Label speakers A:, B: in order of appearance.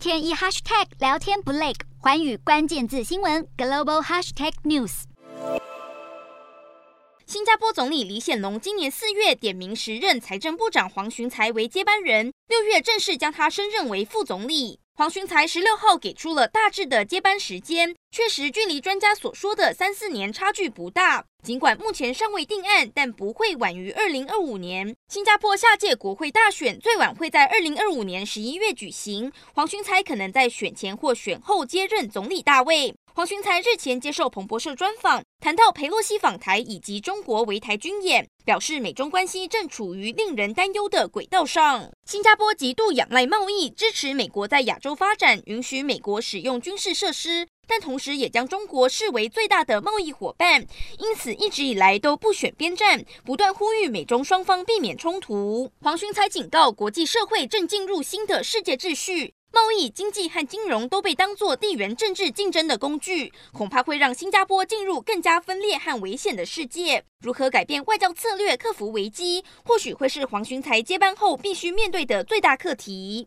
A: 天一 hashtag 聊天不累，环宇关键字新闻 global hashtag news。
B: 新加坡总理李显龙今年四月点名时任财政部长黄循财为接班人，六月正式将他升任为副总理。黄循才十六号给出了大致的接班时间，确实距离专家所说的三四年差距不大。尽管目前尚未定案，但不会晚于二零二五年。新加坡下届国会大选最晚会在二零二五年十一月举行，黄循才可能在选前或选后接任总理大位。黄循财日前接受彭博社专访，谈到佩洛西访台以及中国围台军演，表示美中关系正处于令人担忧的轨道上。新加坡极度仰赖贸易，支持美国在亚洲发展，允许美国使用军事设施。但同时也将中国视为最大的贸易伙伴，因此一直以来都不选边站，不断呼吁美中双方避免冲突。黄循财警告，国际社会正进入新的世界秩序，贸易、经济和金融都被当作地缘政治竞争的工具，恐怕会让新加坡进入更加分裂和危险的世界。如何改变外交策略，克服危机，或许会是黄循才接班后必须面对的最大课题。